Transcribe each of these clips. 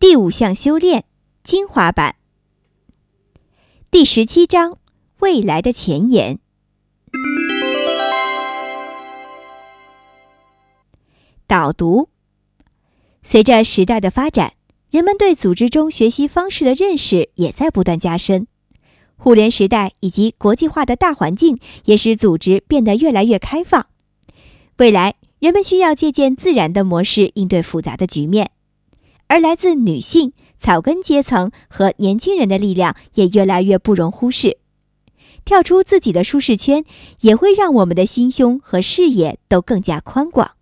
第五项修炼精华版，第十七章未来的前沿。导读：随着时代的发展，人们对组织中学习方式的认识也在不断加深。互联时代以及国际化的大环境也使组织变得越来越开放。未来，人们需要借鉴自然的模式应对复杂的局面。而来自女性、草根阶层和年轻人的力量也越来越不容忽视。跳出自己的舒适圈，也会让我们的心胸和视野都更加宽广。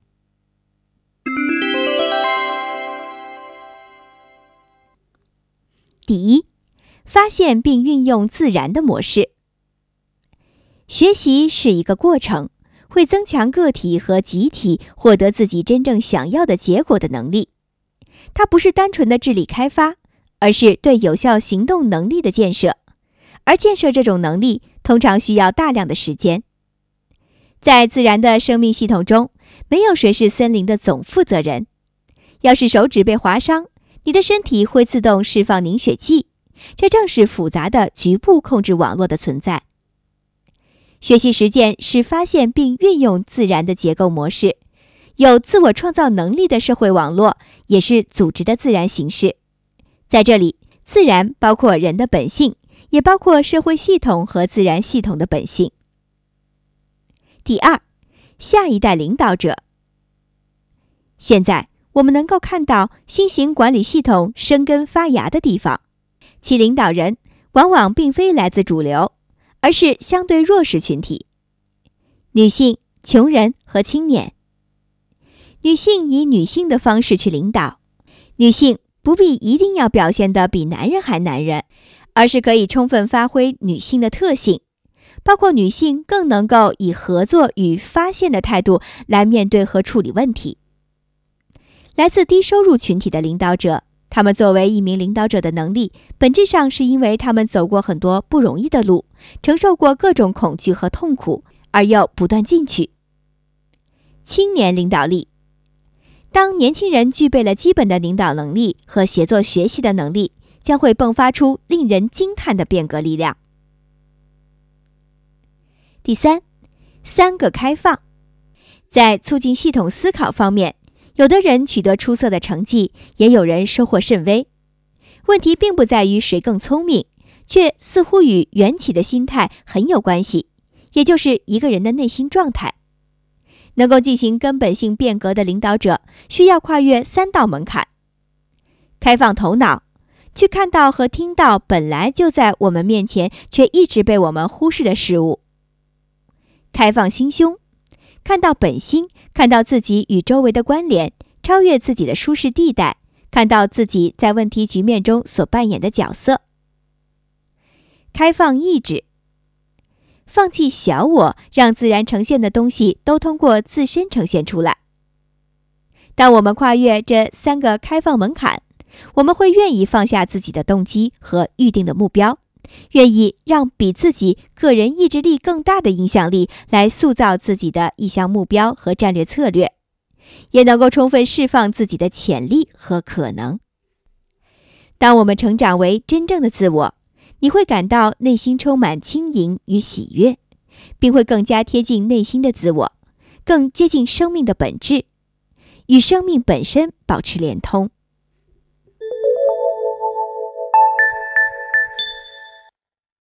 第一，发现并运用自然的模式。学习是一个过程，会增强个体和集体获得自己真正想要的结果的能力。它不是单纯的智力开发，而是对有效行动能力的建设。而建设这种能力，通常需要大量的时间。在自然的生命系统中，没有谁是森林的总负责人。要是手指被划伤，你的身体会自动释放凝血剂，这正是复杂的局部控制网络的存在。学习实践是发现并运用自然的结构模式。有自我创造能力的社会网络也是组织的自然形式。在这里，自然包括人的本性，也包括社会系统和自然系统的本性。第二，下一代领导者。现在我们能够看到新型管理系统生根发芽的地方，其领导人往往并非来自主流，而是相对弱势群体：女性、穷人和青年。女性以女性的方式去领导，女性不必一定要表现的比男人还男人，而是可以充分发挥女性的特性，包括女性更能够以合作与发现的态度来面对和处理问题。来自低收入群体的领导者，他们作为一名领导者的能力，本质上是因为他们走过很多不容易的路，承受过各种恐惧和痛苦，而又不断进取。青年领导力。当年轻人具备了基本的领导能力和协作学习的能力，将会迸发出令人惊叹的变革力量。第三，三个开放，在促进系统思考方面，有的人取得出色的成绩，也有人收获甚微。问题并不在于谁更聪明，却似乎与缘起的心态很有关系，也就是一个人的内心状态。能够进行根本性变革的领导者，需要跨越三道门槛：开放头脑，去看到和听到本来就在我们面前却一直被我们忽视的事物；开放心胸，看到本心，看到自己与周围的关联，超越自己的舒适地带，看到自己在问题局面中所扮演的角色；开放意志。放弃小我，让自然呈现的东西都通过自身呈现出来。当我们跨越这三个开放门槛，我们会愿意放下自己的动机和预定的目标，愿意让比自己个人意志力更大的影响力来塑造自己的意向目标和战略策略，也能够充分释放自己的潜力和可能。当我们成长为真正的自我。你会感到内心充满轻盈与喜悦，并会更加贴近内心的自我，更接近生命的本质，与生命本身保持连通。